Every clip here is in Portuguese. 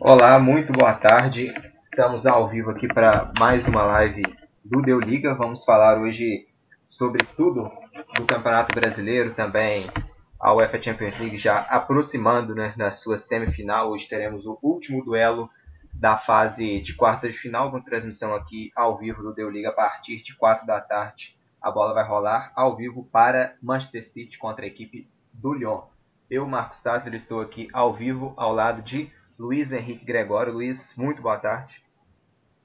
Olá, muito boa tarde. Estamos ao vivo aqui para mais uma live do Deu Liga. Vamos falar hoje sobre tudo do Campeonato Brasileiro, também a UEFA Champions League já aproximando né, sua semifinal. Hoje teremos o último duelo da fase de quartas de final, com transmissão aqui ao vivo do Deu Liga a partir de 4 da tarde a bola vai rolar ao vivo para Manchester City contra a equipe do Lyon. Eu, Marcos Távora, estou aqui ao vivo ao lado de Luiz Henrique Gregório. Luiz, muito boa tarde.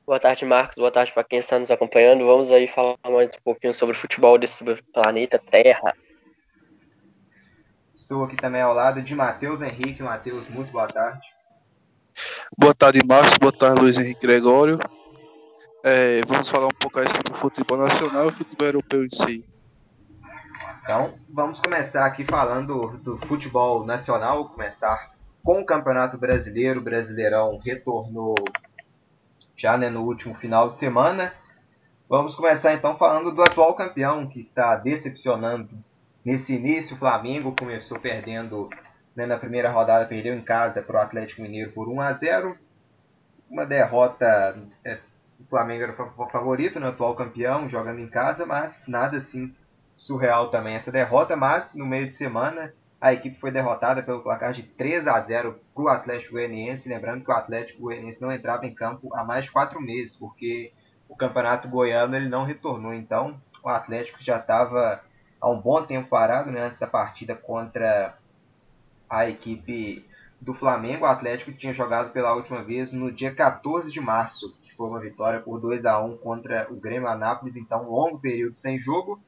Boa tarde, Marcos. Boa tarde para quem está nos acompanhando. Vamos aí falar mais um pouquinho sobre o futebol desse planeta Terra. Estou aqui também ao lado de Matheus Henrique. Matheus, muito boa tarde. Boa tarde, Marcos. Boa tarde, Luiz Henrique Gregório. É, vamos falar um pouco aí sobre o futebol nacional e o futebol europeu em si. Então, vamos começar aqui falando do futebol nacional, começar com o Campeonato Brasileiro. O Brasileirão retornou já né, no último final de semana. Vamos começar então falando do atual campeão que está decepcionando nesse início. O Flamengo começou perdendo né, na primeira rodada, perdeu em casa para o Atlético Mineiro por 1 a 0. Uma derrota. É, o Flamengo era o favorito, né, atual campeão, jogando em casa, mas nada assim surreal também essa derrota. Mas no meio de semana a equipe foi derrotada pelo placar de 3 a 0 para o Atlético Goianiense. Lembrando que o Atlético Goianiense não entrava em campo há mais de quatro meses, porque o Campeonato Goiano ele não retornou. Então, o Atlético já estava há um bom tempo parado, né, antes da partida contra a equipe do Flamengo. O Atlético tinha jogado pela última vez no dia 14 de março, foi uma vitória por 2 a 1 contra o Grêmio Anápolis. Então, um longo período sem jogo.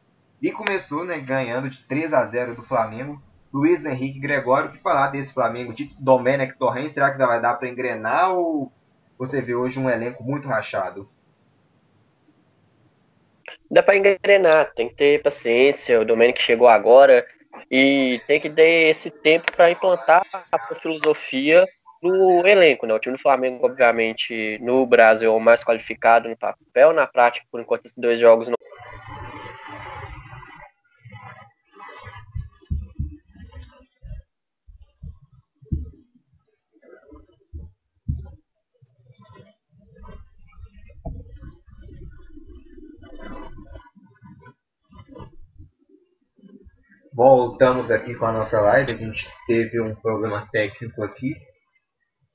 E começou né, ganhando de 3 a 0 do Flamengo Luiz Henrique Gregório, que falar desse Flamengo de Domenech Torren? Será que vai dar para engrenar ou você vê hoje um elenco muito rachado? Dá para engrenar, tem que ter paciência. O Domenech chegou agora e tem que ter esse tempo para implantar a sua filosofia no elenco. Né? O time do Flamengo, obviamente, no Brasil é o mais qualificado no papel, na prática, por enquanto, esses dois jogos não Voltamos aqui com a nossa live. A gente teve um problema técnico aqui.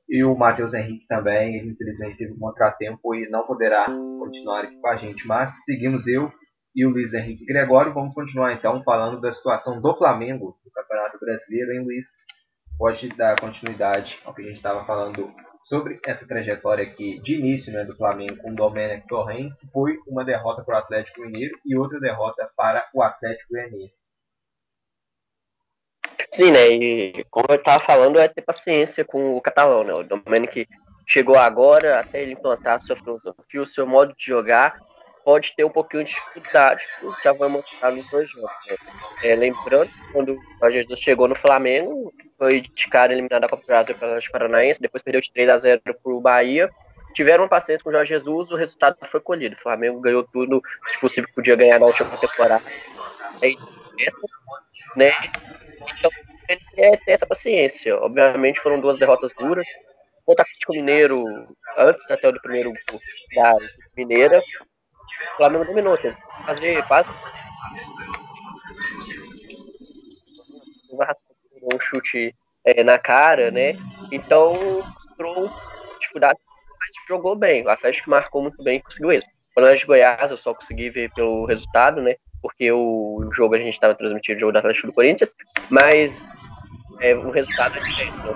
E o Matheus Henrique também, ele infelizmente teve um contratempo e não poderá continuar aqui com a gente. Mas seguimos eu e o Luiz Henrique Gregório. Vamos continuar então falando da situação do Flamengo no Campeonato Brasileiro. Hein, Luiz? Pode dar continuidade ao que a gente estava falando sobre essa trajetória aqui de início né, do Flamengo com o Domenech Torren, que foi uma derrota para o Atlético Mineiro e outra derrota para o Atlético Goianiense. Sim, né? E como eu estava falando, é ter paciência com o catalão, né? O Domenic chegou agora, até ele implantar a sua filosofia, o seu modo de jogar, pode ter um pouquinho de dificuldade, já vai mostrar nos dois jogos. Né? É, lembrando, quando o Jesus chegou no Flamengo, foi de cara eliminado da Copa do Brasil pela Paranaense, depois perdeu de 3 a 0 para o Bahia. Tiveram paciência com o Jorge Jesus, o resultado foi colhido. O Flamengo ganhou tudo de possível que podia ganhar na última temporada. É isso, né? Então, ele quer ter essa paciência. Obviamente foram duas derrotas duras. O Atlético Mineiro, antes até do primeiro da Mineira, o Flamengo dominou, teve que fazer quase um chute é, na cara, né? Então mostrou dificuldade, mas jogou bem. O Atlético marcou muito bem e conseguiu isso. Quando de Goiás, eu só consegui ver pelo resultado, né? Porque o jogo a gente estava transmitindo o jogo da Atlético do Corinthians, mas é, o resultado é diferente. Não?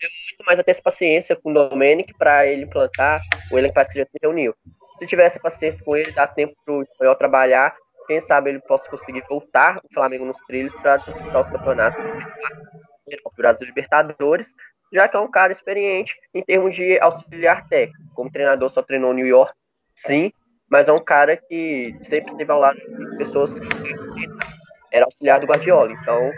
É muito mais até essa paciência com o Domenic para ele implantar o elenco que já se reuniu. Se tivesse paciência com ele, dá tempo para o espanhol trabalhar, quem sabe ele possa conseguir voltar o Flamengo nos trilhos para disputar os campeonatos do Brasil Libertadores, já que é um cara experiente em termos de auxiliar técnico. Como treinador só treinou New York, sim, mas é um cara que sempre esteve ao lado de pessoas que era auxiliar do Guardiola. Então,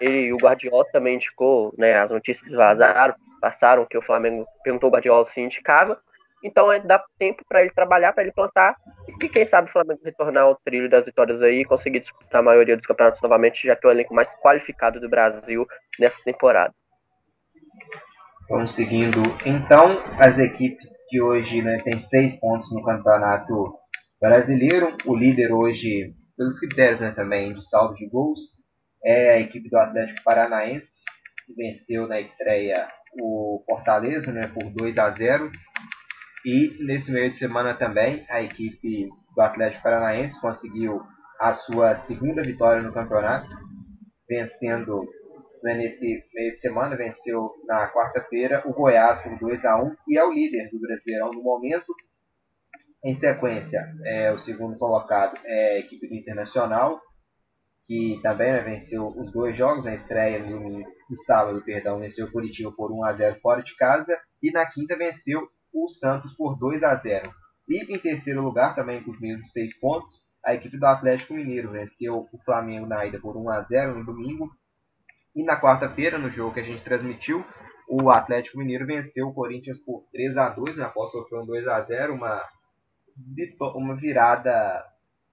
ele o Guardiola também indicou, né, as notícias vazaram, passaram que o Flamengo perguntou o Guardiola se indicava. Então, é, dá tempo para ele trabalhar, para ele plantar e quem sabe o Flamengo retornar ao trilho das vitórias aí e conseguir disputar a maioria dos campeonatos novamente, já que é o elenco mais qualificado do Brasil nessa temporada. Vamos seguindo. Então, as equipes que hoje né, têm seis pontos no campeonato brasileiro. O líder hoje, pelos critérios né, também de saldo de gols, é a equipe do Atlético Paranaense, que venceu na estreia o Fortaleza né, por 2 a 0. E nesse meio de semana também, a equipe do Atlético Paranaense conseguiu a sua segunda vitória no campeonato, vencendo né, nesse meio de semana, venceu na quarta-feira o Goiás por 2 a 1 e é o líder do Brasileirão no momento. Em sequência, é, o segundo colocado é a equipe do Internacional, que também né, venceu os dois jogos, na estreia no, no sábado, perdão, venceu o Curitiba por 1 a 0 fora de casa e na quinta venceu o Santos por 2 a 0. E em terceiro lugar, também com os mesmos seis pontos, a equipe do Atlético Mineiro venceu o Flamengo na ida por 1 a 0 no domingo. E na quarta-feira, no jogo que a gente transmitiu, o Atlético Mineiro venceu o Corinthians por 3 a 2 né? após sofrer um 2 a 0 uma, uma virada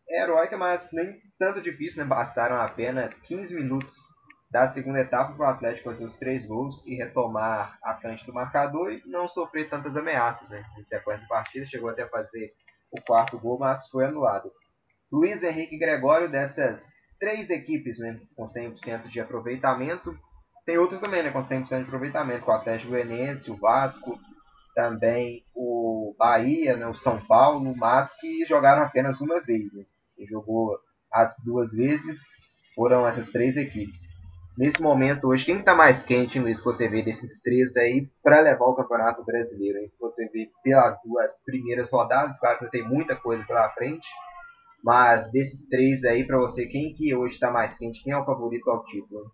heróica, mas nem tanto difícil, né? Bastaram apenas 15 minutos da segunda etapa para o Atlético fazer os três gols e retomar a frente do marcador e não sofrer tantas ameaças, né? Em sequência de partida, chegou até a fazer o quarto gol, mas foi anulado. Luiz Henrique Gregório, dessas três equipes né, com 100% de aproveitamento, tem outros também né, com 100% de aproveitamento, com o Atlético Goianiense, o Vasco, também o Bahia, né, o São Paulo, mas que jogaram apenas uma vez. Né? Quem jogou as duas vezes foram essas três equipes. Nesse momento hoje, quem está mais quente, Luiz, que você vê desses três aí para levar o Campeonato Brasileiro? Hein? Você vê pelas duas primeiras rodadas, claro que tem muita coisa pela frente, mas desses três aí, para você, quem que hoje está mais quente? Quem é o favorito ao título?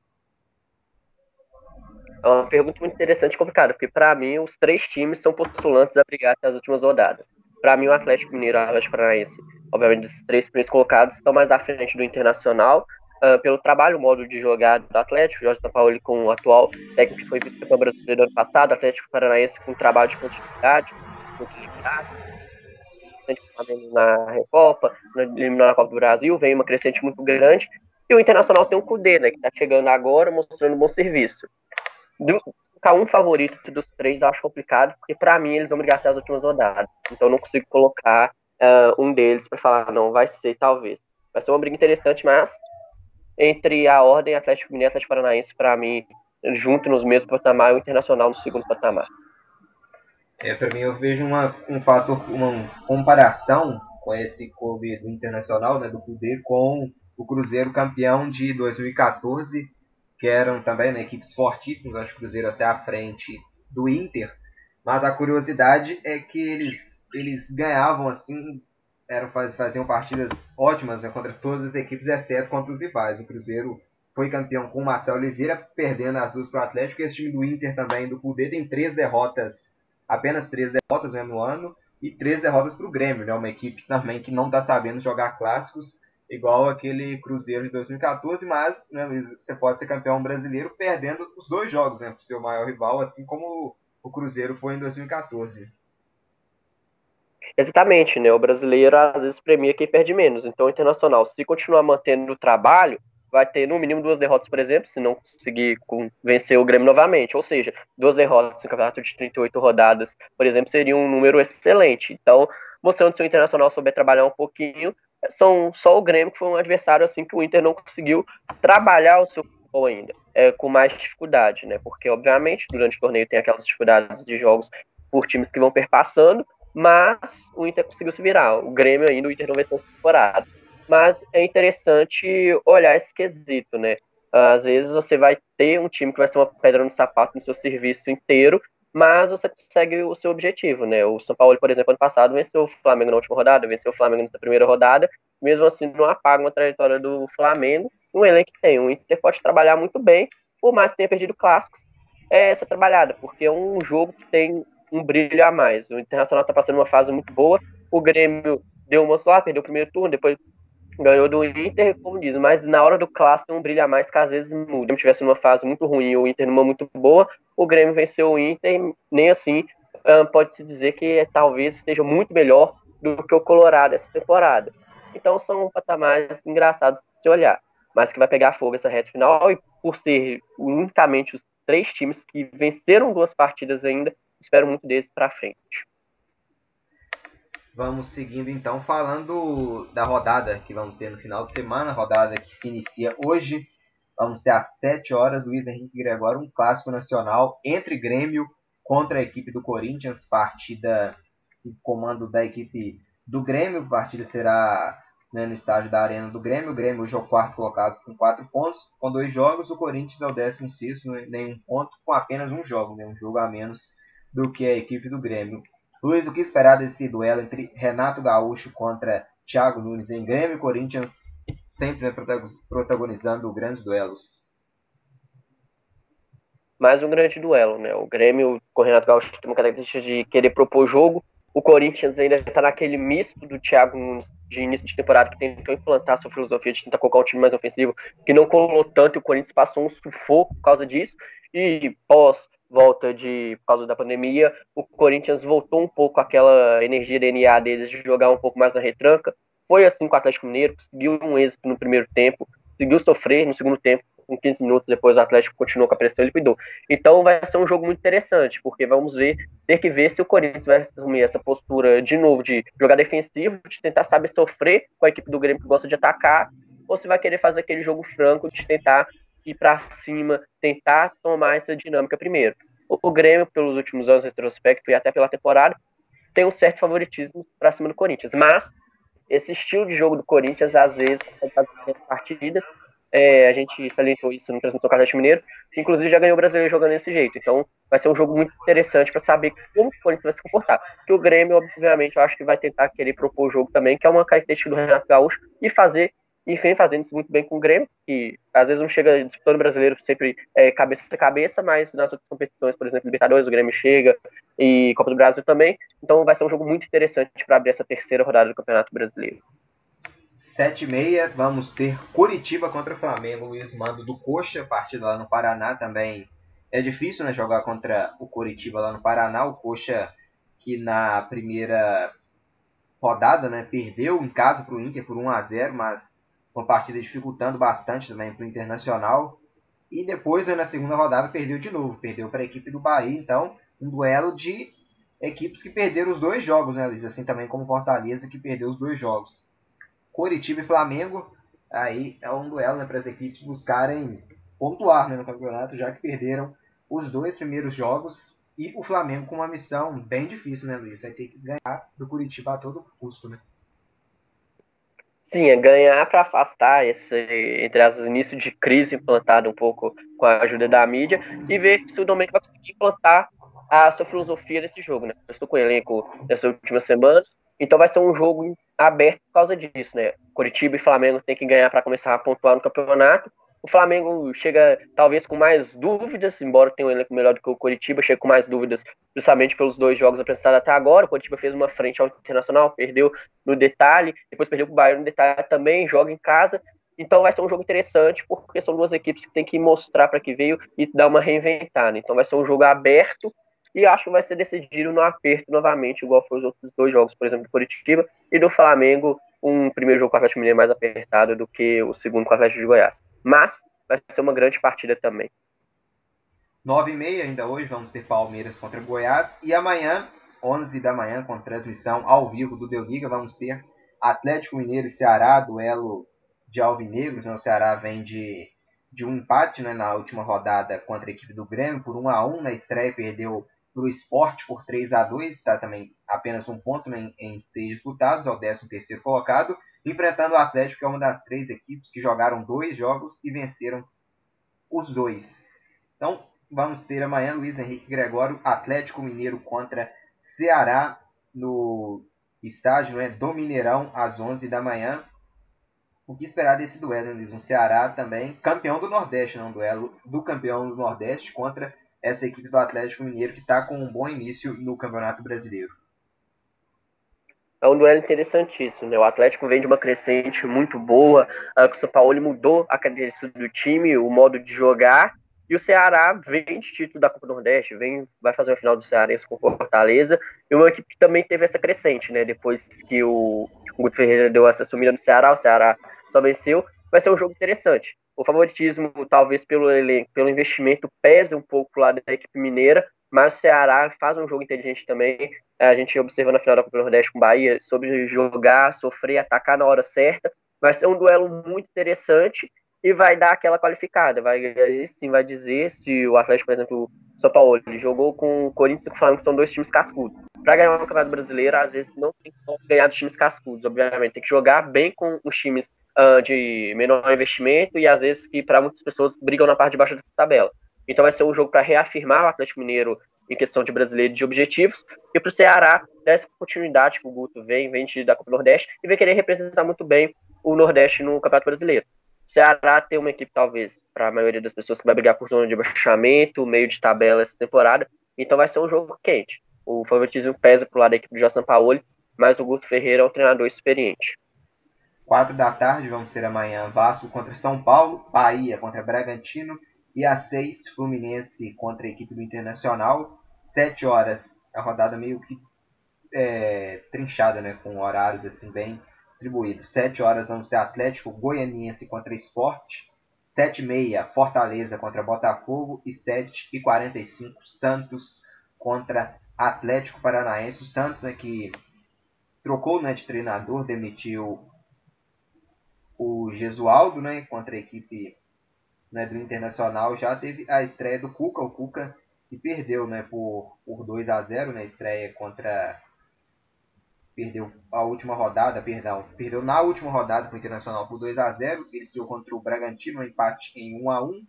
É uma pergunta muito interessante e complicada, porque para mim os três times são postulantes a brigar até as últimas rodadas. Para mim, o Atlético Mineiro e o Atlético Paranaense, obviamente, os três primeiros colocados, estão mais à frente do Internacional, uh, pelo trabalho, o modo de jogar do Atlético. Jorge Tampaoli, com o atual técnico que foi vice-campeão brasileiro ano passado, Atlético Paranaense com trabalho de continuidade, muito limitado na Recopa, eliminou na Copa do Brasil, vem uma crescente muito grande. E o Internacional tem um Cudê, né, que está chegando agora, mostrando um bom serviço do, ficar um favorito dos três eu acho complicado, porque para mim eles vão brigar até as últimas rodadas. Então eu não consigo colocar uh, um deles para falar, não, vai ser talvez. Vai ser uma briga interessante, mas entre a Ordem Atlético Mineiro e Atlético Paranaense, para mim, junto nos mesmos patamar, o Internacional no segundo patamar. É, para mim eu vejo uma, um fator, uma comparação com esse clube Internacional, né, do poder, com o Cruzeiro campeão de 2014 que eram também né, equipes fortíssimas, acho que o Cruzeiro até à frente do Inter, mas a curiosidade é que eles, eles ganhavam assim, eram, faziam partidas ótimas né, contra todas as equipes, exceto contra os rivais. O Cruzeiro foi campeão com o Marcelo Oliveira, perdendo as duas para o Atlético, e esse time do Inter também, do Cudê, tem três derrotas, apenas três derrotas né, no ano, e três derrotas para o Grêmio, né, uma equipe também que não está sabendo jogar clássicos, igual aquele Cruzeiro de 2014, mas né, você pode ser campeão brasileiro perdendo os dois jogos né, para o seu maior rival, assim como o Cruzeiro foi em 2014. Exatamente, né? O brasileiro às vezes premia quem perde menos. Então, o Internacional, se continuar mantendo o trabalho, vai ter no mínimo duas derrotas, por exemplo, se não conseguir vencer o Grêmio novamente. Ou seja, duas derrotas no campeonato de 38 rodadas, por exemplo, seria um número excelente. Então, mostrando se o Internacional souber trabalhar um pouquinho, são só o Grêmio que foi um adversário assim que o Inter não conseguiu trabalhar o seu futebol ainda, é, com mais dificuldade, né? Porque obviamente durante o torneio tem aquelas dificuldades de jogos por times que vão perpassando, mas o Inter conseguiu se virar. O Grêmio ainda o Inter não venceu essa temporada. Mas é interessante olhar esse quesito, né? Às vezes você vai ter um time que vai ser uma pedra no sapato no seu serviço inteiro, mas você consegue o seu objetivo, né? O São Paulo, por exemplo, ano passado venceu o Flamengo na última rodada, venceu o Flamengo na primeira rodada, mesmo assim não apaga uma trajetória do Flamengo, um elenco que tem. O Inter pode trabalhar muito bem, por mais que tenha perdido clássicos, é essa trabalhada, porque é um jogo que tem um brilho a mais. O Internacional está passando uma fase muito boa, o Grêmio deu uma lá, perdeu o primeiro turno, depois ganhou do Inter, como diz, mas na hora do clássico tem um brilho a mais que às vezes muda. Se o Grêmio tivesse numa fase muito ruim o Inter numa muito boa, o Grêmio venceu o Inter, nem assim pode-se dizer que talvez esteja muito melhor do que o Colorado essa temporada. Então são patamares engraçados de se olhar, mas que vai pegar fogo essa reta final e por ser unicamente os três times que venceram duas partidas ainda. Espero muito deles para frente. Vamos seguindo então, falando da rodada que vamos ter no final de semana, rodada que se inicia hoje. Vamos ter às 7 horas, Luiz Henrique Gregório, um clássico nacional entre Grêmio contra a equipe do Corinthians, partida em comando da equipe do Grêmio, a partida será né, no estádio da Arena do Grêmio. O Grêmio hoje é o quarto colocado com quatro pontos, com dois jogos. O Corinthians é o décimo sexto, né, nenhum ponto, com apenas um jogo, né, um jogo a menos do que a equipe do Grêmio. Luiz, o que esperar desse duelo entre Renato Gaúcho contra Thiago Nunes em Grêmio e Corinthians, sempre né, protagonizando grandes duelos? Mais um grande duelo, né? O Grêmio com o Renato Gaúcho tem uma característica de querer propor jogo, o Corinthians ainda está naquele misto do Thiago Nunes de início de temporada que tentou implantar sua filosofia de tentar colocar um time mais ofensivo, que não colou tanto e o Corinthians passou um sufoco por causa disso. E pós volta de por causa da pandemia, o Corinthians voltou um pouco aquela energia DNA deles de jogar um pouco mais na retranca. Foi assim com o Atlético Mineiro, conseguiu um êxito no primeiro tempo, conseguiu sofrer no segundo tempo, com 15 minutos depois o Atlético continuou com a pressão e liquidou. Então vai ser um jogo muito interessante, porque vamos ver, ter que ver se o Corinthians vai assumir essa postura de novo de jogar defensivo, de tentar saber sofrer com a equipe do Grêmio que gosta de atacar, ou se vai querer fazer aquele jogo franco de tentar ir para cima, tentar tomar essa dinâmica primeiro. O Grêmio, pelos últimos anos, retrospecto e até pela temporada, tem um certo favoritismo para cima do Corinthians, mas esse estilo de jogo do Corinthians, às vezes, partidas, é, a gente salientou isso no Transmissão Atlético Mineiro, inclusive já ganhou o brasileiro jogando desse jeito. Então vai ser um jogo muito interessante para saber como o Corinthians vai se comportar. Que o Grêmio, obviamente, eu acho que vai tentar querer propor o jogo também, que é uma característica do Renato Gaúcho, e fazer, e vem fazendo isso muito bem com o Grêmio, que às vezes não chega disputando o brasileiro sempre é, cabeça a cabeça, mas nas outras competições, por exemplo, Libertadores, o Grêmio chega, e Copa do Brasil também. Então vai ser um jogo muito interessante para abrir essa terceira rodada do Campeonato Brasileiro. 7 e meia, vamos ter Curitiba contra Flamengo, Luiz Mando do Coxa, partida lá no Paraná também. É difícil né, jogar contra o Curitiba lá no Paraná. O Coxa que na primeira rodada né, perdeu em casa para o Inter por 1 a 0 mas uma partida dificultando bastante também para o Internacional. E depois, né, na segunda rodada, perdeu de novo. Perdeu para a equipe do Bahia. Então, um duelo de equipes que perderam os dois jogos, né, Luiz? Assim também como Fortaleza, que perdeu os dois jogos. Coritiba e Flamengo, aí é um duelo né, para as equipes buscarem pontuar né, no campeonato, já que perderam os dois primeiros jogos e o Flamengo com uma missão bem difícil, né, Luiz? Vai ter que ganhar do Curitiba a todo custo, né? Sim, é ganhar para afastar esse, entre as início de crise implantado um pouco com a ajuda da mídia e ver se o Domenico vai conseguir implantar a sua filosofia nesse jogo, né? Eu estou com o elenco nessa última semana, então vai ser um jogo aberto por causa disso, né? Curitiba e Flamengo tem que ganhar para começar a pontuar no campeonato. O Flamengo chega talvez com mais dúvidas, embora tenha um elenco melhor do que o Curitiba, chega com mais dúvidas justamente pelos dois jogos apresentados até agora. O Curitiba fez uma frente ao Internacional, perdeu no detalhe, depois perdeu para o Bayern no detalhe também, joga em casa. Então vai ser um jogo interessante, porque são duas equipes que tem que mostrar para que veio e dar uma reinventada. Então vai ser um jogo aberto e acho que vai ser decidido no aperto novamente, igual foi os outros dois jogos, por exemplo, do Curitiba e do Flamengo, um primeiro jogo com o Atlético Mineiro mais apertado do que o segundo com o Atlético de Goiás. Mas vai ser uma grande partida também. 9 e meia ainda hoje vamos ter Palmeiras contra Goiás e amanhã, 11 da manhã, com transmissão ao vivo do Deu Liga, vamos ter Atlético Mineiro e Ceará, duelo de alvinegros, né? o Ceará vem de, de um empate né, na última rodada contra a equipe do Grêmio, por 1 a 1 na estreia perdeu para o esporte por 3 a 2 está também apenas um ponto em, em seis disputados, ao 13 terceiro colocado, enfrentando o Atlético, que é uma das três equipes que jogaram dois jogos e venceram os dois. Então, vamos ter amanhã Luiz Henrique Gregório, Atlético Mineiro contra Ceará, no estádio né, do Mineirão, às 11 da manhã. O que esperar desse duelo, Luiz? Um Ceará também, campeão do Nordeste, não? Um duelo do campeão do Nordeste contra essa equipe do Atlético Mineiro que está com um bom início no Campeonato Brasileiro. É um duelo interessantíssimo, né? O Atlético vem de uma crescente muito boa, o São Paulo mudou a característica do time, o modo de jogar, e o Ceará vem de título da Copa do Nordeste, vem, vai fazer uma final do Cearense com Fortaleza, e uma equipe que também teve essa crescente, né? Depois que o, o Guto Ferreira deu essa sumida no Ceará, o Ceará só venceu. Vai ser um jogo interessante. O favoritismo, talvez pelo elenco, pelo investimento, pese um pouco lá da equipe mineira, mas o Ceará faz um jogo inteligente também. A gente observa na final da Copa do Nordeste com o Bahia sobre jogar, sofrer, atacar na hora certa. Vai ser um duelo muito interessante e vai dar aquela qualificada. Vai sim vai dizer se o Atlético, por exemplo, São Paulo, ele jogou com o Corinthians e com o Flamengo, que são dois times cascudos. Para ganhar um campeonato brasileiro, às vezes não tem como ganhar dos times cascudos, obviamente. Tem que jogar bem com os times uh, de menor investimento e às vezes que para muitas pessoas brigam na parte de baixo da tabela. Então vai ser um jogo para reafirmar o Atlético Mineiro em questão de brasileiro de objetivos, e para o Ceará dar essa continuidade que o Guto vem, vem da Copa Nordeste, e vai querer representar muito bem o Nordeste no Campeonato Brasileiro. Ceará tem uma equipe, talvez, para a maioria das pessoas, que vai brigar por zona de baixamento, meio de tabela essa temporada, então vai ser um jogo quente. O favoritismo pesa para o lado da equipe de Jorge Sampaoli, mas o Guto Ferreira é um treinador experiente. Quatro da tarde, vamos ter amanhã Vasco contra São Paulo, Bahia contra Bragantino e às 6, Fluminense contra a equipe do Internacional. 7 horas, a rodada meio que é, trinchada, né, com horários assim bem distribuídos. 7 horas vamos ter Atlético Goianiense contra Esporte. 7 e meia, Fortaleza contra Botafogo. E 7 e 45, Santos contra Atlético Paranaense. O Santos, né, que trocou né, de treinador, demitiu o Gesualdo né, contra a equipe né, do Internacional, já teve a estreia do Cuca, o Cuca que perdeu né, por, por 2 a 0 na né, estreia contra. Perdeu a última rodada, perdão. Perdeu na última rodada para o Internacional por 2 a 0 Ele saiu contra o Bragantino, um empate em 1 a 1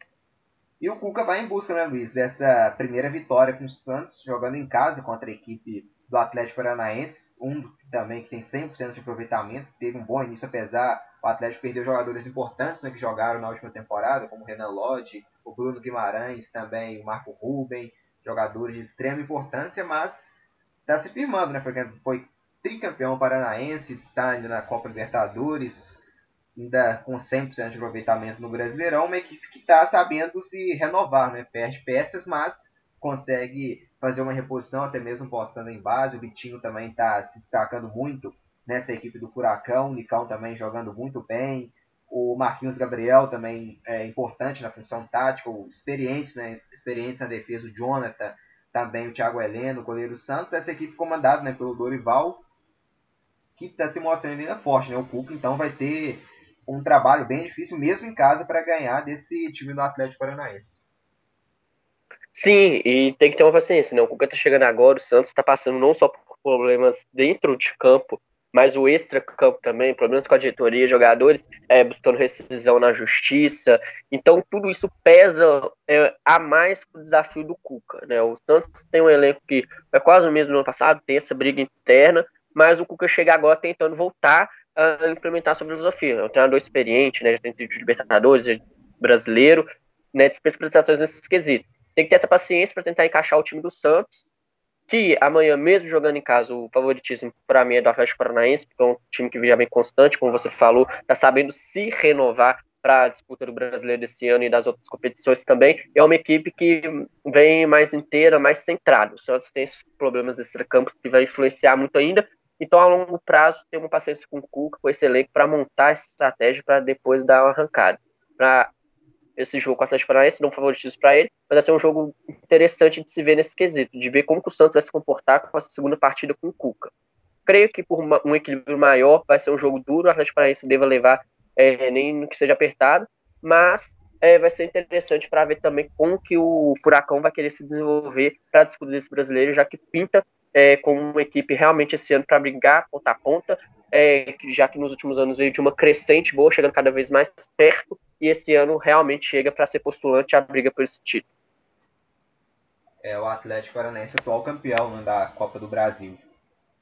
E o Cuca vai em busca, né, Luiz, dessa primeira vitória com o Santos, jogando em casa contra a equipe do Atlético Paranaense. Um também que tem 100% de aproveitamento, teve um bom início, apesar o Atlético perdeu jogadores importantes né, que jogaram na última temporada, como o Renan Lodge, o Bruno Guimarães, também o Marco Ruben, jogadores de extrema importância, mas está se firmando, né? Porque foi tricampeão paranaense, está ainda na Copa Libertadores, ainda com 100% de aproveitamento no Brasileirão, uma equipe que está sabendo se renovar, né? Perde peças, mas consegue fazer uma reposição, até mesmo postando em base. O Vitinho também está se destacando muito nessa equipe do Furacão, o Nicão também jogando muito bem, o Marquinhos Gabriel também é importante na função tática, experiente, né, na defesa, o Jonathan, também o Thiago Heleno, o goleiro Santos, essa equipe comandada né, pelo Dorival, que está se mostrando ainda forte, né, o Cuca então vai ter um trabalho bem difícil mesmo em casa para ganhar desse time do Atlético Paranaense. Sim, e tem que ter uma paciência, né? O Cuca está chegando agora, o Santos está passando não só por problemas dentro de campo, mas o extra-campo também, problemas com a diretoria, jogadores é, buscando rescisão na justiça. Então, tudo isso pesa é, a mais o desafio do Cuca. Né? O Santos tem um elenco que é quase o mesmo do ano passado, tem essa briga interna, mas o Cuca chega agora tentando voltar a implementar sua filosofia. É um treinador experiente, né? já tem de Libertadores, é brasileiro, né? prestações nesse quesito. Tem que ter essa paciência para tentar encaixar o time do Santos que amanhã, mesmo jogando em casa, o favoritismo para mim é do Atlético Paranaense, porque é um time que já vem constante, como você falou, está sabendo se renovar para a disputa do brasileiro desse ano e das outras competições também. É uma equipe que vem mais inteira, mais centrada. O Santos tem esses problemas extra-campos que vai influenciar muito ainda. Então, a longo prazo, tem uma paciência com o Cuca, com esse elenco, para montar essa estratégia para depois dar uma arrancada. Para esse jogo com o Atlético Paranaense, não favoritismo para ele, mas vai ser um jogo interessante de se ver nesse quesito, de ver como o Santos vai se comportar com a segunda partida com o Cuca. Creio que por uma, um equilíbrio maior vai ser um jogo duro, o Atlético Paranaense deva levar é, nem no que seja apertado, mas é, vai ser interessante para ver também como que o Furacão vai querer se desenvolver para a disputa desse brasileiro, já que pinta é, como uma equipe realmente esse ano para brigar ponta a ponta, é, já que nos últimos anos veio de uma crescente boa, chegando cada vez mais perto e esse ano realmente chega para ser postulante à briga por esse título. É o Atlético Paranaense atual campeão né, da Copa do Brasil.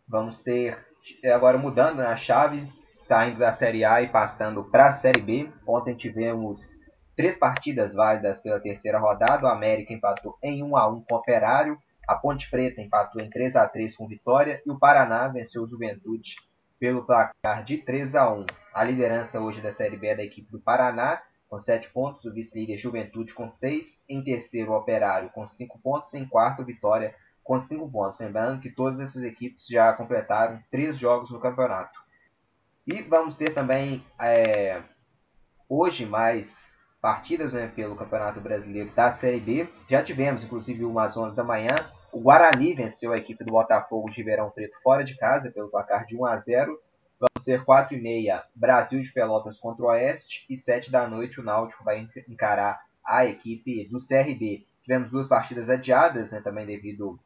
Vamos ter é, agora mudando a chave, saindo da Série A e passando para a Série B. Ontem tivemos três partidas válidas pela terceira rodada. O América empatou em 1 a 1 com o Operário, a Ponte Preta empatou em 3 a 3 com Vitória e o Paraná venceu o Juventude pelo placar de 3 a 1. A liderança hoje da Série B é da equipe do Paraná, com 7 pontos, o vice-líder Juventude com 6, em terceiro o Operário com 5 pontos, em quarto Vitória com 5 pontos. Lembrando que todas essas equipes já completaram 3 jogos no campeonato. E vamos ter também é, hoje mais partidas né, pelo Campeonato Brasileiro da Série B. Já tivemos, inclusive, umas 11 da manhã. O Guarani venceu a equipe do Botafogo de Verão Preto fora de casa pelo placar de 1 a 0. Vamos ter 4 e meia Brasil de Pelotas contra o Oeste e 7 da noite o Náutico vai encarar a equipe do CRB. Tivemos duas partidas adiadas, né, também devido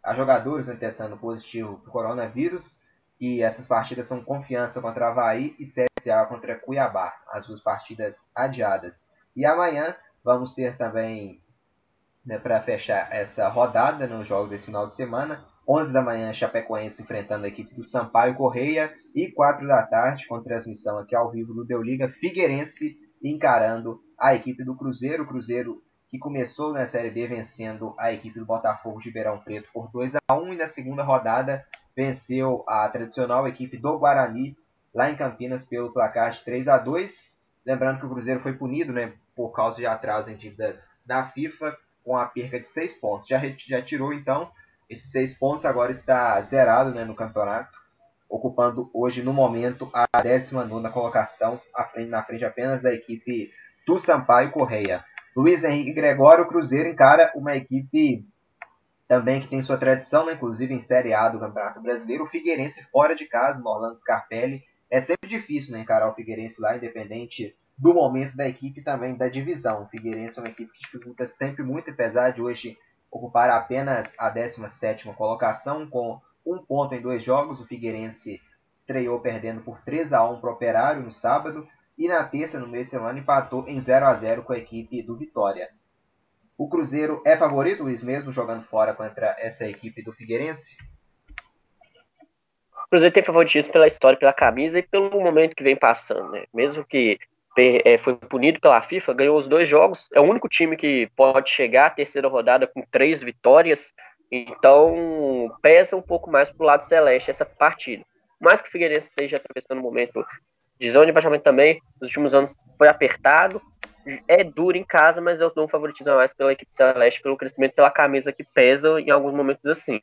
a jogadores né, testando positivo para o coronavírus. E essas partidas são Confiança contra Havaí e CSA contra Cuiabá, as duas partidas adiadas. E amanhã vamos ter também, né, para fechar essa rodada nos jogos desse final de semana, 11 da manhã Chapecoense enfrentando a equipe do Sampaio Correia. E 4 da tarde com transmissão aqui ao vivo do Deu Liga Figueirense encarando a equipe do Cruzeiro, o Cruzeiro que começou na Série B vencendo a equipe do Botafogo de Ribeirão Preto por 2 a 1 e na segunda rodada venceu a tradicional equipe do Guarani lá em Campinas pelo placar de 3 a 2. Lembrando que o Cruzeiro foi punido, né, por causa de atraso em dívidas da FIFA, com a perca de 6 pontos. Já, já tirou então esses 6 pontos, agora está zerado né, no campeonato, ocupando hoje no momento a 19 colocação, frente, na frente apenas da equipe do Sampaio Correia. Luiz Henrique Gregório, Cruzeiro encara uma equipe também que tem sua tradição, né, inclusive em Série A do Campeonato Brasileiro, o Figueirense fora de casa, no Orlando Scarpelli. É sempre difícil né, encarar o Figueirense lá, independente do momento da equipe também da divisão. O Figueirense é uma equipe que dificulta sempre muito, apesar de hoje ocupar apenas a 17ª colocação, com um ponto em dois jogos. O Figueirense estreou perdendo por 3 a 1 para o Operário no sábado e na terça, no meio de semana, empatou em 0 a 0 com a equipe do Vitória. O Cruzeiro é favorito, Luiz, mesmo jogando fora contra essa equipe do Figueirense? O Cruzeiro tem favoritismo pela história, pela camisa e pelo momento que vem passando, né? Mesmo que foi punido pela FIFA, ganhou os dois jogos, é o único time que pode chegar à terceira rodada com três vitórias, então pesa um pouco mais pro lado celeste essa partida. Mais que o Figueirense esteja atravessando um momento de zona de baixamento também, nos últimos anos foi apertado, é duro em casa, mas eu dou um favoritismo mais pela equipe celeste, pelo crescimento, pela camisa que pesa em alguns momentos assim.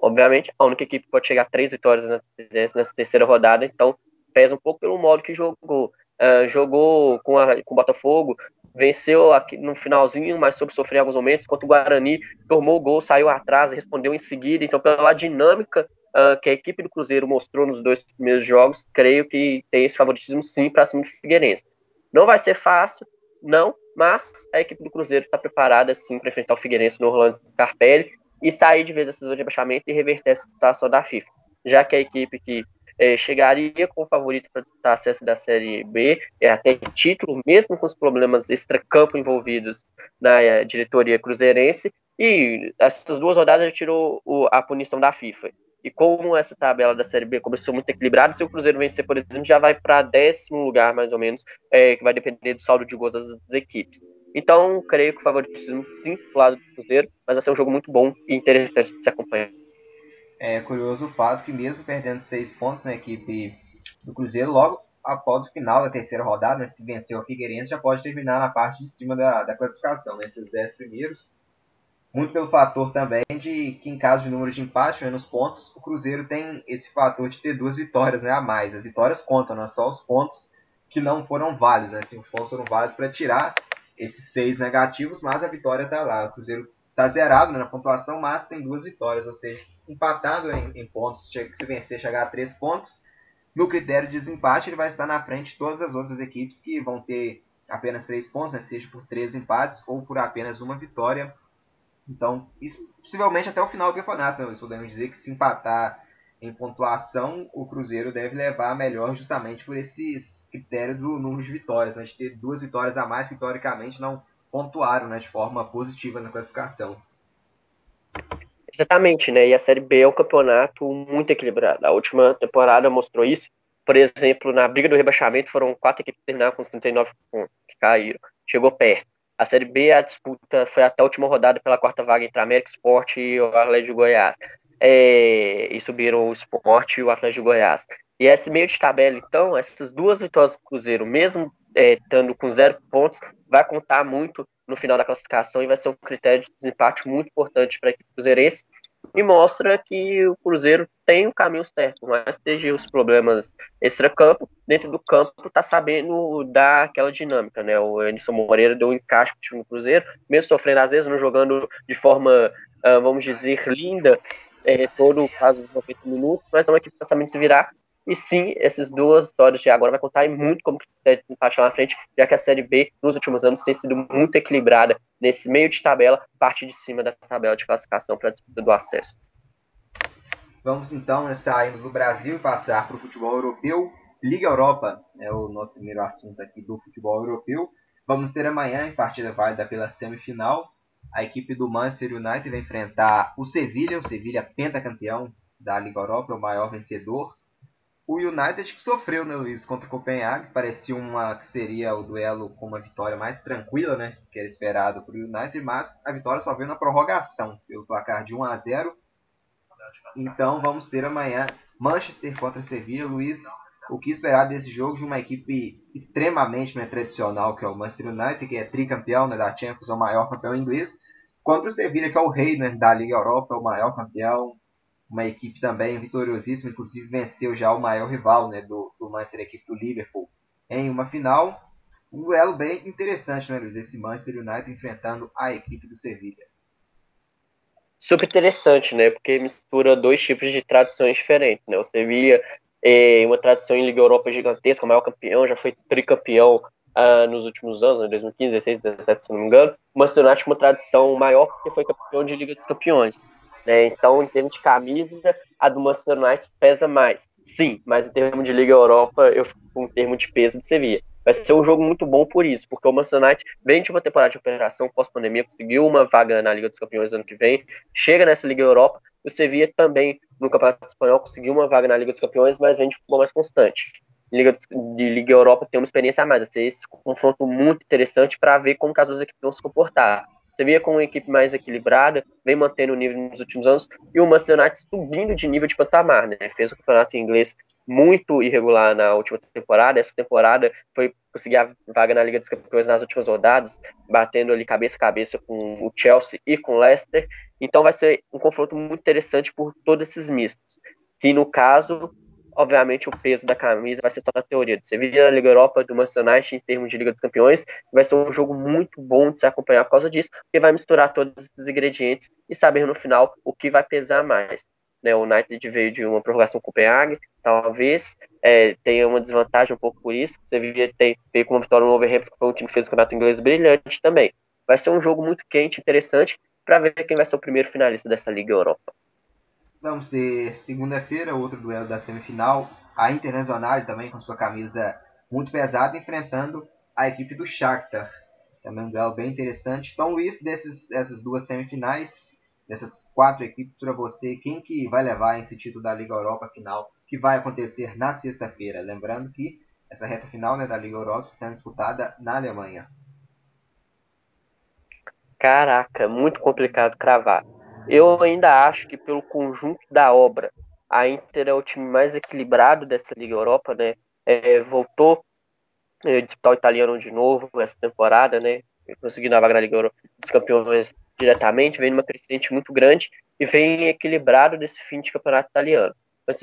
Obviamente, a única equipe pode chegar a três vitórias nessa terceira rodada, então pesa um pouco pelo modo que jogou. Uh, jogou com, a, com o Botafogo, venceu aqui no finalzinho, mas soube sofrer alguns momentos, enquanto o Guarani tomou o gol, saiu atrás, respondeu em seguida. Então, pela dinâmica uh, que a equipe do Cruzeiro mostrou nos dois primeiros jogos, creio que tem esse favoritismo sim para cima do Figueirense. Não vai ser fácil, não, mas a equipe do Cruzeiro está preparada sim para enfrentar o Figueirense no Orlando Scarpelli e sair de vez dessa zona de abaixamento e reverter a situação da FIFA, já que a equipe que é, chegaria com o favorito para disputar acesso da Série B, é, até título, mesmo com os problemas extra-campo envolvidos na é, diretoria cruzeirense, e essas duas rodadas já tirou o, a punição da FIFA. E como essa tabela da Série B começou muito equilibrada, se o Cruzeiro vencer, por exemplo, já vai para décimo lugar, mais ou menos, é, que vai depender do saldo de gols das equipes. Então, creio que o favoritismo sim do lado do Cruzeiro, mas vai ser um jogo muito bom e interessante de se acompanhar. É curioso o fato que mesmo perdendo seis pontos na equipe do Cruzeiro, logo após o final da terceira rodada, né, se vencer o Figueirense, já pode terminar na parte de cima da, da classificação, né, entre os dez primeiros muito pelo fator também de que em caso de número de empate, menos pontos, o Cruzeiro tem esse fator de ter duas vitórias né, a mais. As vitórias contam, não é só os pontos que não foram válidos. Né? Os pontos foram válidos para tirar esses seis negativos, mas a vitória está lá. O Cruzeiro está zerado né, na pontuação, mas tem duas vitórias, ou seja, empatado em, em pontos, se vencer, chegar a três pontos, no critério de desempate, ele vai estar na frente de todas as outras equipes que vão ter apenas três pontos, né, seja por três empates ou por apenas uma vitória então, isso possivelmente até o final do campeonato, nós podemos dizer que se empatar em pontuação, o Cruzeiro deve levar a melhor justamente por esses critérios do número de vitórias, né? de ter duas vitórias a mais que historicamente não pontuaram né? de forma positiva na classificação. Exatamente, né? E a Série B é um campeonato muito equilibrado. A última temporada mostrou isso. Por exemplo, na briga do rebaixamento foram quatro equipes que terminaram com 39 pontos, que caíram. Chegou perto. A Série B, a disputa foi até a última rodada pela quarta vaga entre a América Sport e o Atlético de Goiás. É, e subiram o Sport e o Atlético de Goiás. E esse meio de tabela, então, essas duas vitórias do Cruzeiro, mesmo é, estando com zero pontos, vai contar muito no final da classificação e vai ser um critério de desempate muito importante para a equipe cruzeirense. e mostra que o Cruzeiro tem o caminho certo, mas esteja os problemas extra-campo, dentro do campo está sabendo dar aquela dinâmica, né? O Edson Moreira deu um encaixe para o time do Cruzeiro, mesmo sofrendo às vezes, não jogando de forma, uh, vamos dizer, linda, é, todo o caso dos 90 minutos, mas é uma equipe que está sabendo se virar e sim, essas duas histórias de agora vai contar muito como que deve desempate lá na frente, já que a Série B nos últimos anos tem sido muito equilibrada nesse meio de tabela, parte de cima da tabela de classificação para a disputa do acesso. Vamos então saindo do Brasil e passar para o futebol europeu. Liga Europa é o nosso primeiro assunto aqui do futebol europeu. Vamos ter amanhã, em partida válida pela semifinal, a equipe do Manchester United vai enfrentar o Sevilha, o Sevilha pentacampeão da Liga Europa, é o maior vencedor o United que sofreu, né, Luiz, contra o Copenhague. Parecia uma que seria o duelo com uma vitória mais tranquila, né? Que era esperado para o United, mas a vitória só veio na prorrogação, pelo placar de 1 a 0. Então vamos ter amanhã Manchester contra Sevilha. Luiz, o que esperar desse jogo de uma equipe extremamente né, tradicional, que é o Manchester United, que é tricampeão né, da Champions, é o maior campeão inglês, contra o Sevilha, que é o rei né, da Liga Europa, é o maior campeão, uma equipe também vitoriosíssima, inclusive venceu já o maior rival né, do, do Manchester, a equipe do Liverpool, em uma final. Um duelo bem interessante, né, Luiz? Esse Manchester United enfrentando a equipe do Sevilla. Super interessante, né? Porque mistura dois tipos de tradições diferentes, né? O Sevilla é uma tradição em Liga Europa gigantesca, o maior campeão, já foi tricampeão uh, nos últimos anos, em 2015, 16, 17, se não me engano. O Manchester United uma tradição maior porque foi campeão de Liga dos Campeões. Né? Então, em termos de camisa, a do Manchester United pesa mais. Sim, mas em termos de Liga Europa, eu fico com um termo de peso de Sevilla. Vai ser um jogo muito bom por isso, porque o Manchester United vem de uma temporada de operação pós-pandemia, conseguiu uma vaga na Liga dos Campeões ano que vem, chega nessa Liga Europa, o Sevilla também no Campeonato Espanhol conseguiu uma vaga na Liga dos Campeões, mas vem de futebol mais constante. Liga de Liga Europa tem uma experiência a mais, vai ser esse confronto muito interessante para ver como as duas equipes vão se comportar. Você via com uma equipe mais equilibrada, vem mantendo o nível nos últimos anos, e o Manchester United subindo de nível de patamar, né? Fez o campeonato inglês muito irregular na última temporada. Essa temporada foi conseguir a vaga na Liga dos Campeões nas últimas rodadas, batendo ali cabeça a cabeça com o Chelsea e com o Leicester. Então vai ser um confronto muito interessante por todos esses mistos. Que no caso obviamente o peso da camisa vai ser só na teoria. Você vive na Liga Europa do Manchester United em termos de Liga dos Campeões, vai ser um jogo muito bom de se acompanhar por causa disso, porque vai misturar todos esses ingredientes e saber no final o que vai pesar mais. Né, o United veio de uma prorrogação com o Copenhague, talvez é, tenha uma desvantagem um pouco por isso. Você vivia ter veio com uma vitória no Wolverhampton, que foi um time que fez o campeonato inglês brilhante também. Vai ser um jogo muito quente, interessante, para ver quem vai ser o primeiro finalista dessa Liga Europa. Vamos ter segunda-feira outro duelo da semifinal, a Internacional também com sua camisa muito pesada enfrentando a equipe do Shakhtar. Também um duelo bem interessante. Então, Luiz, desses, dessas duas semifinais, dessas quatro equipes, para você, quem que vai levar esse título da Liga Europa final, que vai acontecer na sexta-feira? Lembrando que essa reta final né, da Liga Europa está sendo disputada na Alemanha. Caraca, muito complicado cravar. Eu ainda acho que pelo conjunto da obra, a Inter é o time mais equilibrado dessa Liga Europa, né? É, voltou é, disputar o italiano de novo essa temporada, né? Conseguindo a vaga na Liga Europa dos Campeões diretamente, vem numa crescente muito grande e vem equilibrado desse fim de campeonato italiano. Mas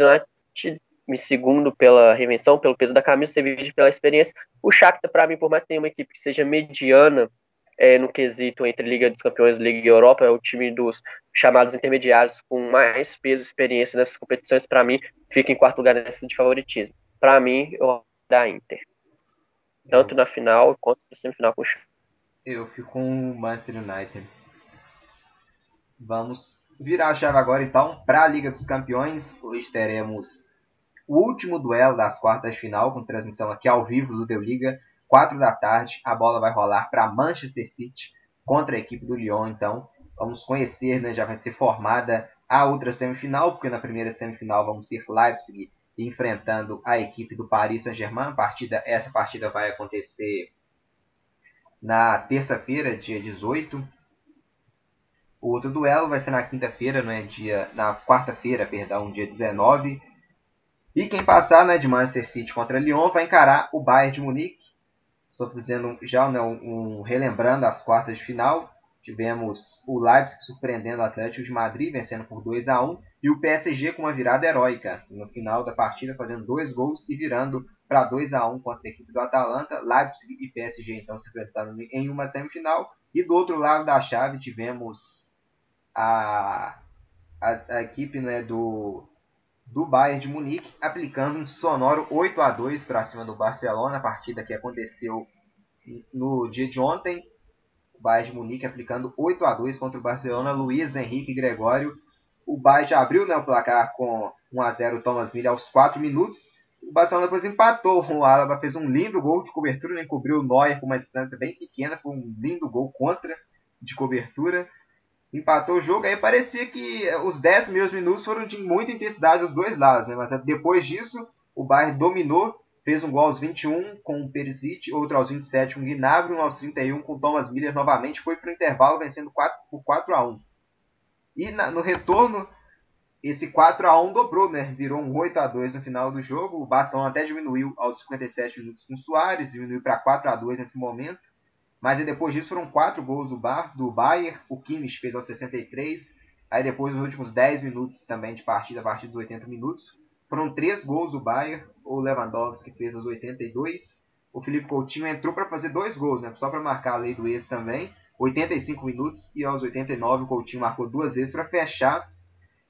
me segundo pela revenção, pelo peso da camisa, você vive pela experiência. O Shakhtar, para mim, por mais que tenha uma equipe que seja mediana é, no quesito entre Liga dos Campeões e Liga Europa, é o time dos chamados intermediários com mais peso e experiência nessas competições, para mim, fica em quarto lugar nessa de favoritismo. Para mim, eu da Inter. Tanto na final quanto na semifinal com o Eu fico com o Manchester United. Vamos virar a chave agora então para a Liga dos Campeões. Hoje teremos o último duelo das quartas de final, com transmissão aqui ao vivo do Deu Liga 4 da tarde, a bola vai rolar para Manchester City contra a equipe do Lyon. Então, vamos conhecer, né? Já vai ser formada a outra semifinal, porque na primeira semifinal vamos ser Leipzig enfrentando a equipe do Paris Saint-Germain. Partida, essa partida vai acontecer na terça-feira, dia 18. O outro duelo vai ser na quinta-feira, não é dia, na quarta-feira, perdão, dia 19. E quem passar né, de Manchester City contra Lyon vai encarar o Bayern de Munique Estou fazendo já né, um, um, relembrando as quartas de final. Tivemos o Leipzig surpreendendo o Atlético de Madrid, vencendo por 2 a 1 e o PSG com uma virada heróica no final da partida, fazendo dois gols e virando para 2 a 1 contra a equipe do Atalanta. Leipzig e PSG então se enfrentando em uma semifinal. E do outro lado da chave tivemos a, a, a equipe né, do, do Bayern de Munique aplicando um sonoro 8 a 2 para cima do Barcelona, a partida que aconteceu no dia de ontem. O Bayern de Munique aplicando 8 a 2 contra o Barcelona, Luiz Henrique Gregório. O Bayern já abriu né, o placar com 1 a 0 Thomas Miller aos 4 minutos. O Barcelona depois empatou. O Alaba fez um lindo gol de cobertura, né, cobriu o Neuer com uma distância bem pequena, foi um lindo gol contra de cobertura. Empatou o jogo, aí parecia que os 10 primeiros minutos foram de muita intensidade dos dois lados, né? mas depois disso o Bayern dominou Fez um gol aos 21 com o Perisic, outro aos 27 com o Gnabry, um aos 31 com o Thomas Miller novamente. Foi para o intervalo vencendo 4, por 4 a 1 E na, no retorno, esse 4 a 1 dobrou, né? Virou um 8 a 2 no final do jogo. O Barcelona até diminuiu aos 57 minutos com o Soares, diminuiu para 4 a 2 nesse momento. Mas aí depois disso foram 4 gols do, Bar, do Bayern. O Kimmich fez aos 63. Aí depois os últimos 10 minutos também de partida, a partir dos 80 minutos. Foram 3 gols do Bayern o Lewandowski fez aos 82. O Felipe Coutinho entrou para fazer dois gols, né? Só para marcar a lei do ex também. 85 minutos e aos 89 o Coutinho marcou duas vezes para fechar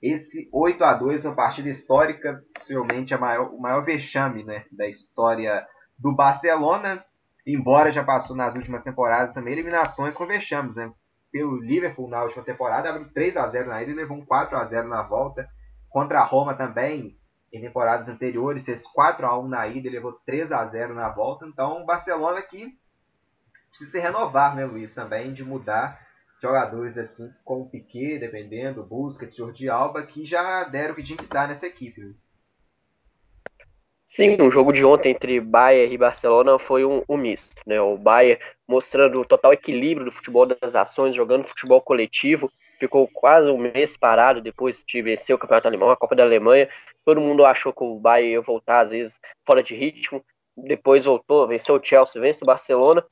esse 8 a 2 uma partida histórica, possivelmente a maior, o maior vexame né, da história do Barcelona, embora já passou nas últimas temporadas também eliminações com vexames, né? Pelo Liverpool na última temporada, abriu 3 a 0 na ida e levou um 4 a 0 na volta. Contra a Roma também, em temporadas anteriores, fez 4 a 1 na ida e levou 3 a 0 na volta. Então, o Barcelona que precisa se renovar, né, Luiz, também, de mudar jogadores assim como Piquet, dependendo, Busquets, Jordi Alba, que já deram o que tinha que dar nessa equipe. Sim, o jogo de ontem entre Bayern e Barcelona foi um, um misto, né? O Bayern mostrando o total equilíbrio do futebol das ações, jogando futebol coletivo, ficou quase um mês parado depois de vencer o Campeonato Alemão, a Copa da Alemanha. Todo mundo achou que o Bayern ia voltar, às vezes, fora de ritmo. Depois voltou, venceu o Chelsea, vence o Barcelona.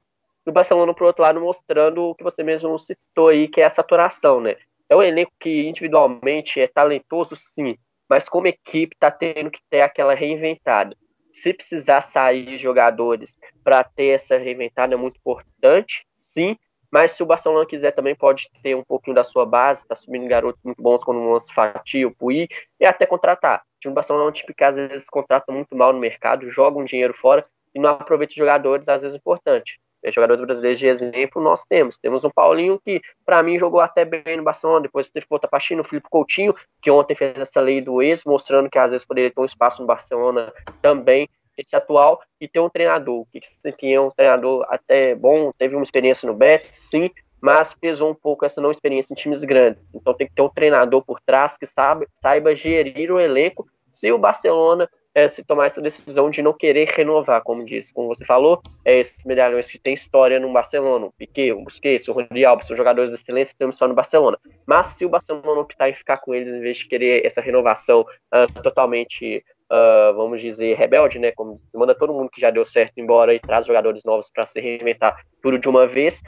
E o Barcelona, por outro lado, mostrando o que você mesmo citou aí, que é a saturação, né? É um elenco que individualmente é talentoso, sim, mas como equipe está tendo que ter aquela reinventada. Se precisar sair jogadores para ter essa reinventada é muito importante, sim, mas se o Barcelona quiser também pode ter um pouquinho da sua base, está subindo garotos muito bons como o Fati, o Pui, e até contratar. O time do Barcelona é um time que às vezes contrata muito mal no mercado, joga um dinheiro fora e não aproveita jogadores às vezes importantes. É, jogadores brasileiros de exemplo nós temos. Temos um Paulinho que, para mim, jogou até bem no Barcelona, depois teve que voltar o Felipe Coutinho, que ontem fez essa lei do ex, mostrando que às vezes poderia ter um espaço no Barcelona também esse atual e ter um treinador. Que tinha um treinador até bom, teve uma experiência no Betis, sim, mas pesou um pouco essa não experiência em times grandes. Então tem que ter um treinador por trás que saiba gerir o elenco se o Barcelona é, se tomar essa decisão de não querer renovar, como disse, como você falou, é, esses medalhões que têm história no Barcelona, o Piquet, o Busquets, o Rodri Alba, são jogadores de excelência, temos só no Barcelona. Mas se o Barcelona optar em ficar com eles, em vez de querer essa renovação uh, totalmente uh, vamos dizer, rebelde, né? Como manda todo mundo que já deu certo embora e traz jogadores novos para se reinventar tudo de uma vez,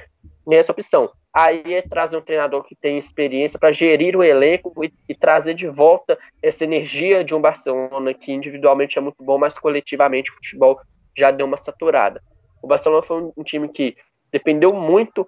nessa opção. Aí é trazer um treinador que tem experiência para gerir o elenco e, e, trazer de volta essa energia de um Barcelona que individualmente é muito bom, mas coletivamente o futebol já deu uma saturada. O Barcelona foi um, um time que dependeu muito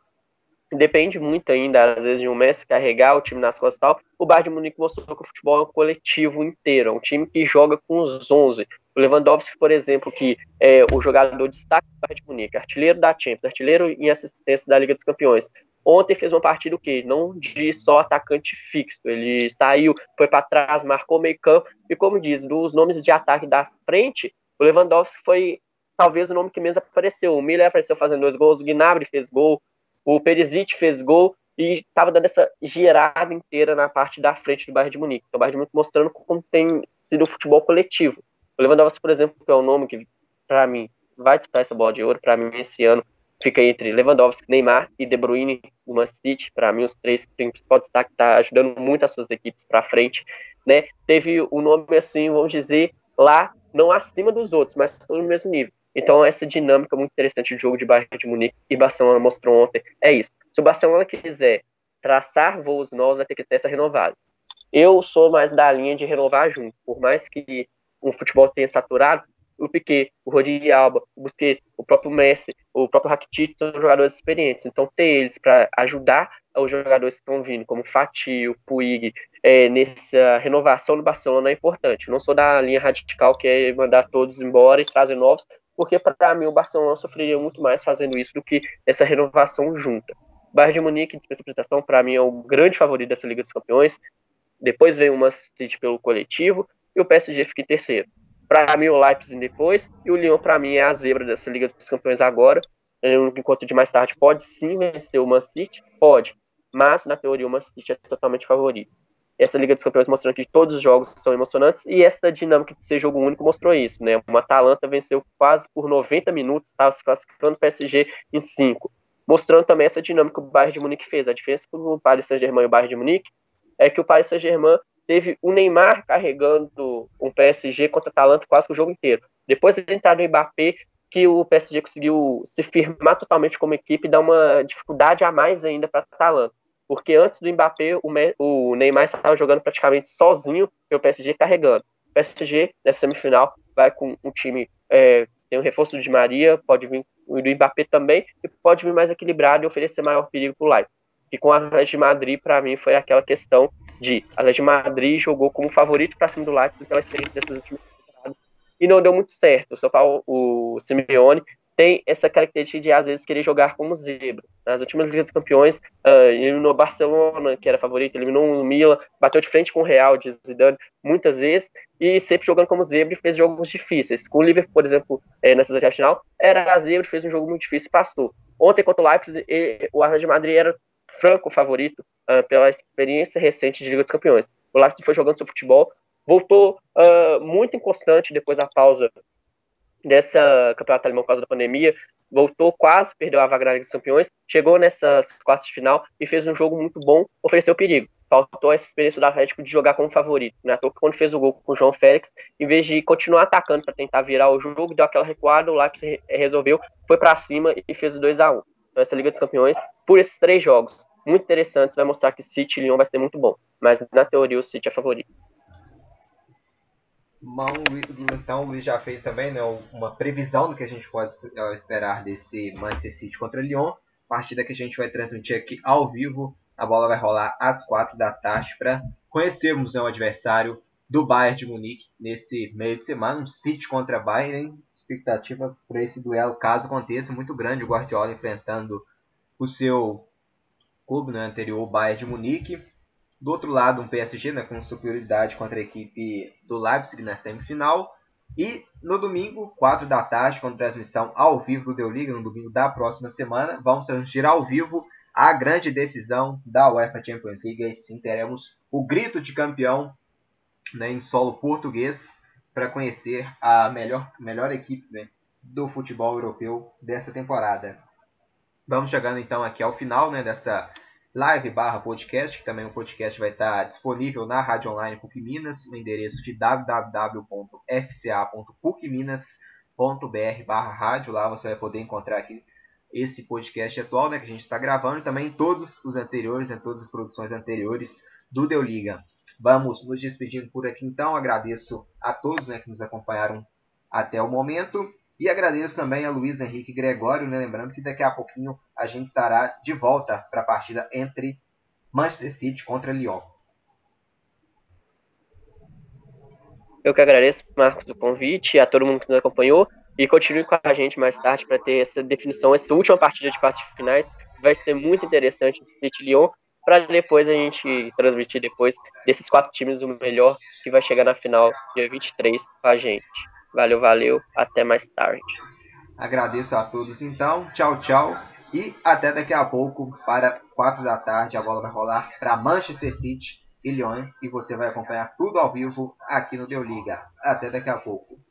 depende muito ainda, às vezes, de um Messi carregar o time nas costas e tal. O Bayern de Munique mostrou que o futebol é um coletivo inteiro, é um time que joga com os 11. O Lewandowski, por exemplo, que é o jogador destaque do Bayern de Munique, artilheiro da Champions, artilheiro em assistência da Liga dos Campeões. Ontem fez uma partida o quê? Não de só atacante fixo. Ele saiu, foi para trás, marcou meio campo. E como diz, dos nomes de ataque da frente, o Lewandowski foi talvez o nome que menos apareceu. O Miller apareceu fazendo dois gols, o Gnabry fez gol, o Perisic fez gol e estava dando essa girada inteira na parte da frente do Bayern de Munique. Então, o Bayern de Munique mostrando como tem sido o futebol coletivo. O Lewandowski, por exemplo, é o nome que, para mim, vai disputar essa bola de ouro, para mim, esse ano, fica entre Lewandowski, Neymar e De Bruyne do Man City. Para mim, os três que tem principal destaque, está ajudando muito as suas equipes para frente. Né? Teve o nome, assim, vamos dizer, lá, não acima dos outros, mas no mesmo nível. Então, essa dinâmica muito interessante do jogo de Bayern de Munique e Barcelona mostrou ontem é isso. Se o Barcelona quiser traçar voos novos, vai ter que ter essa renovada. Eu sou mais da linha de renovar junto. Por mais que o futebol tenha saturado, o Piquet, o Rodrigo Alba, o Busquets, o próprio Messi, o próprio Rakitic são jogadores experientes. Então, ter eles para ajudar os jogadores que estão vindo, como Fati, o Puig, é, nessa renovação do Barcelona é importante. Não sou da linha radical que é mandar todos embora e trazer novos, porque para mim o Barcelona sofreria muito mais fazendo isso do que essa renovação junta. O Bayern de Munique, dispensa apresentação, para mim é o grande favorito dessa Liga dos Campeões. Depois vem o Man City pelo coletivo e o PSG fica em terceiro. Para mim, o Leipzig depois e o Lyon, para mim, é a zebra dessa Liga dos Campeões agora. Enquanto de mais tarde pode sim vencer o Man City, pode, mas na teoria o Man City é totalmente favorito. Essa Liga dos Campeões mostrando que todos os jogos são emocionantes e essa dinâmica de ser jogo único mostrou isso, né? Uma Atalanta venceu quase por 90 minutos, estava se classificando o PSG em 5, mostrando também essa dinâmica que o Bayern de Munique fez. A diferença para o Paris Saint-Germain e o Bayern de Munique é que o Paris Saint-Germain teve o Neymar carregando um PSG contra a Atalanta quase o jogo inteiro. Depois de entrar no Mbappé, que o PSG conseguiu se firmar totalmente como equipe dar uma dificuldade a mais ainda para a Atalanta. Porque antes do Mbappé, o, Neymar estava jogando praticamente sozinho e o PSG carregando. O PSG, nessa semifinal, vai com um time, é, tem um reforço de Maria, pode vir o do Mbappé também, e pode vir mais equilibrado e oferecer maior perigo para o Leipzig. E com a de Madrid, para mim, foi aquela questão de Atlético de Madrid jogou como favorito para cima do Leipzig pela experiência dessas últimas temporadas e não deu muito certo. O São Paulo, o Simeone tem essa característica de às vezes querer jogar como zebra. Nas últimas Ligas dos Campeões, uh, eliminou Barcelona, que era favorito, eliminou o Milan, bateu de frente com o Real de Zidane muitas vezes e sempre jogando como zebra e fez jogos difíceis. Com o Liverpool, por exemplo, é, nessa final, era a zebra, fez um jogo muito difícil e passou. Ontem contra o Leipzig, o Atlético de Madrid era franco favorito uh, pela experiência recente de Liga dos Campeões. O Leipzig foi jogando seu futebol, voltou uh, muito inconstante depois da pausa dessa campeonato alemão por causa da pandemia, voltou quase, perdeu a vaga na Liga dos Campeões, chegou nessas quartas de final e fez um jogo muito bom, ofereceu perigo. Faltou essa experiência do Atlético de jogar como favorito. Né? Quando fez o gol com o João Félix, em vez de continuar atacando para tentar virar o jogo, deu aquela recuada, o Leipzig resolveu, foi para cima e fez o 2 a 1 Então essa Liga dos Campeões, por esses três jogos muito interessantes, vai mostrar que City e Lyon vai ser muito bom. Mas na teoria o City é favorito. Então o Luiz já fez também né, uma previsão do que a gente pode esperar desse Manchester City contra Lyon. Partida que a gente vai transmitir aqui ao vivo. A bola vai rolar às quatro da tarde para conhecermos né, o adversário do Bayern de Munique nesse meio de semana. Um City contra Bayern. Expectativa para esse duelo, caso aconteça, muito grande. O Guardiola enfrentando o seu clube né, anterior, o Bayern de Munique. Do outro lado, um PSG né, com superioridade contra a equipe do Leipzig na semifinal. E no domingo, 4 da tarde, com transmissão ao vivo do Deu Liga, no domingo da próxima semana, vamos transmitir ao vivo a grande decisão da UEFA Champions League. E sim teremos o grito de campeão né, em solo português para conhecer a melhor, melhor equipe né, do futebol europeu dessa temporada. Vamos chegando então aqui ao final né, dessa live barra podcast, que também o podcast vai estar disponível na Rádio Online PUC Minas, no endereço de www.fca.pucminas.br barra rádio, lá você vai poder encontrar aqui esse podcast atual né, que a gente está gravando e também todos os anteriores, né, todas as produções anteriores do Deu Liga. Vamos nos despedindo por aqui então, agradeço a todos né, que nos acompanharam até o momento. E agradeço também a Luiz Henrique Gregório, né? lembrando que daqui a pouquinho a gente estará de volta para a partida entre Manchester City contra Lyon. Eu que agradeço, Marcos, o convite, a todo mundo que nos acompanhou e continue com a gente mais tarde para ter essa definição, essa última partida de quartas finais. Vai ser muito interessante o City Lyon, para depois a gente transmitir depois desses quatro times o melhor que vai chegar na final dia 23 com a gente. Valeu, valeu. Até mais tarde. Agradeço a todos então. Tchau, tchau. E até daqui a pouco, para 4 da tarde, a bola vai rolar para Manchester City e Lyon. E você vai acompanhar tudo ao vivo aqui no Deu Liga. Até daqui a pouco.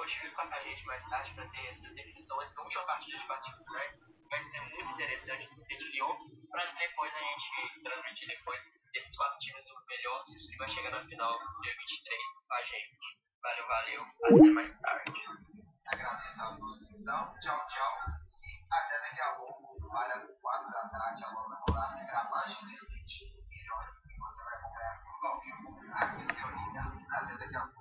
continue com a gente mais tarde para ter essa definição, essa última partida de quartas finais. Vai ser muito interessante esse Lyon mas depois a gente transmitir depois esses quatro times o melhor e vai chegar na final dia 23 com a gente. Valeu, valeu. Até mais tarde. Agradeço a todos então. Tchau, tchau. E até daqui a pouco para 4 da tarde, a vai rolar para Manchester City. Melhor que você vai acompanhar por ao vivo aqui no Teolinda. Até daqui a pouco.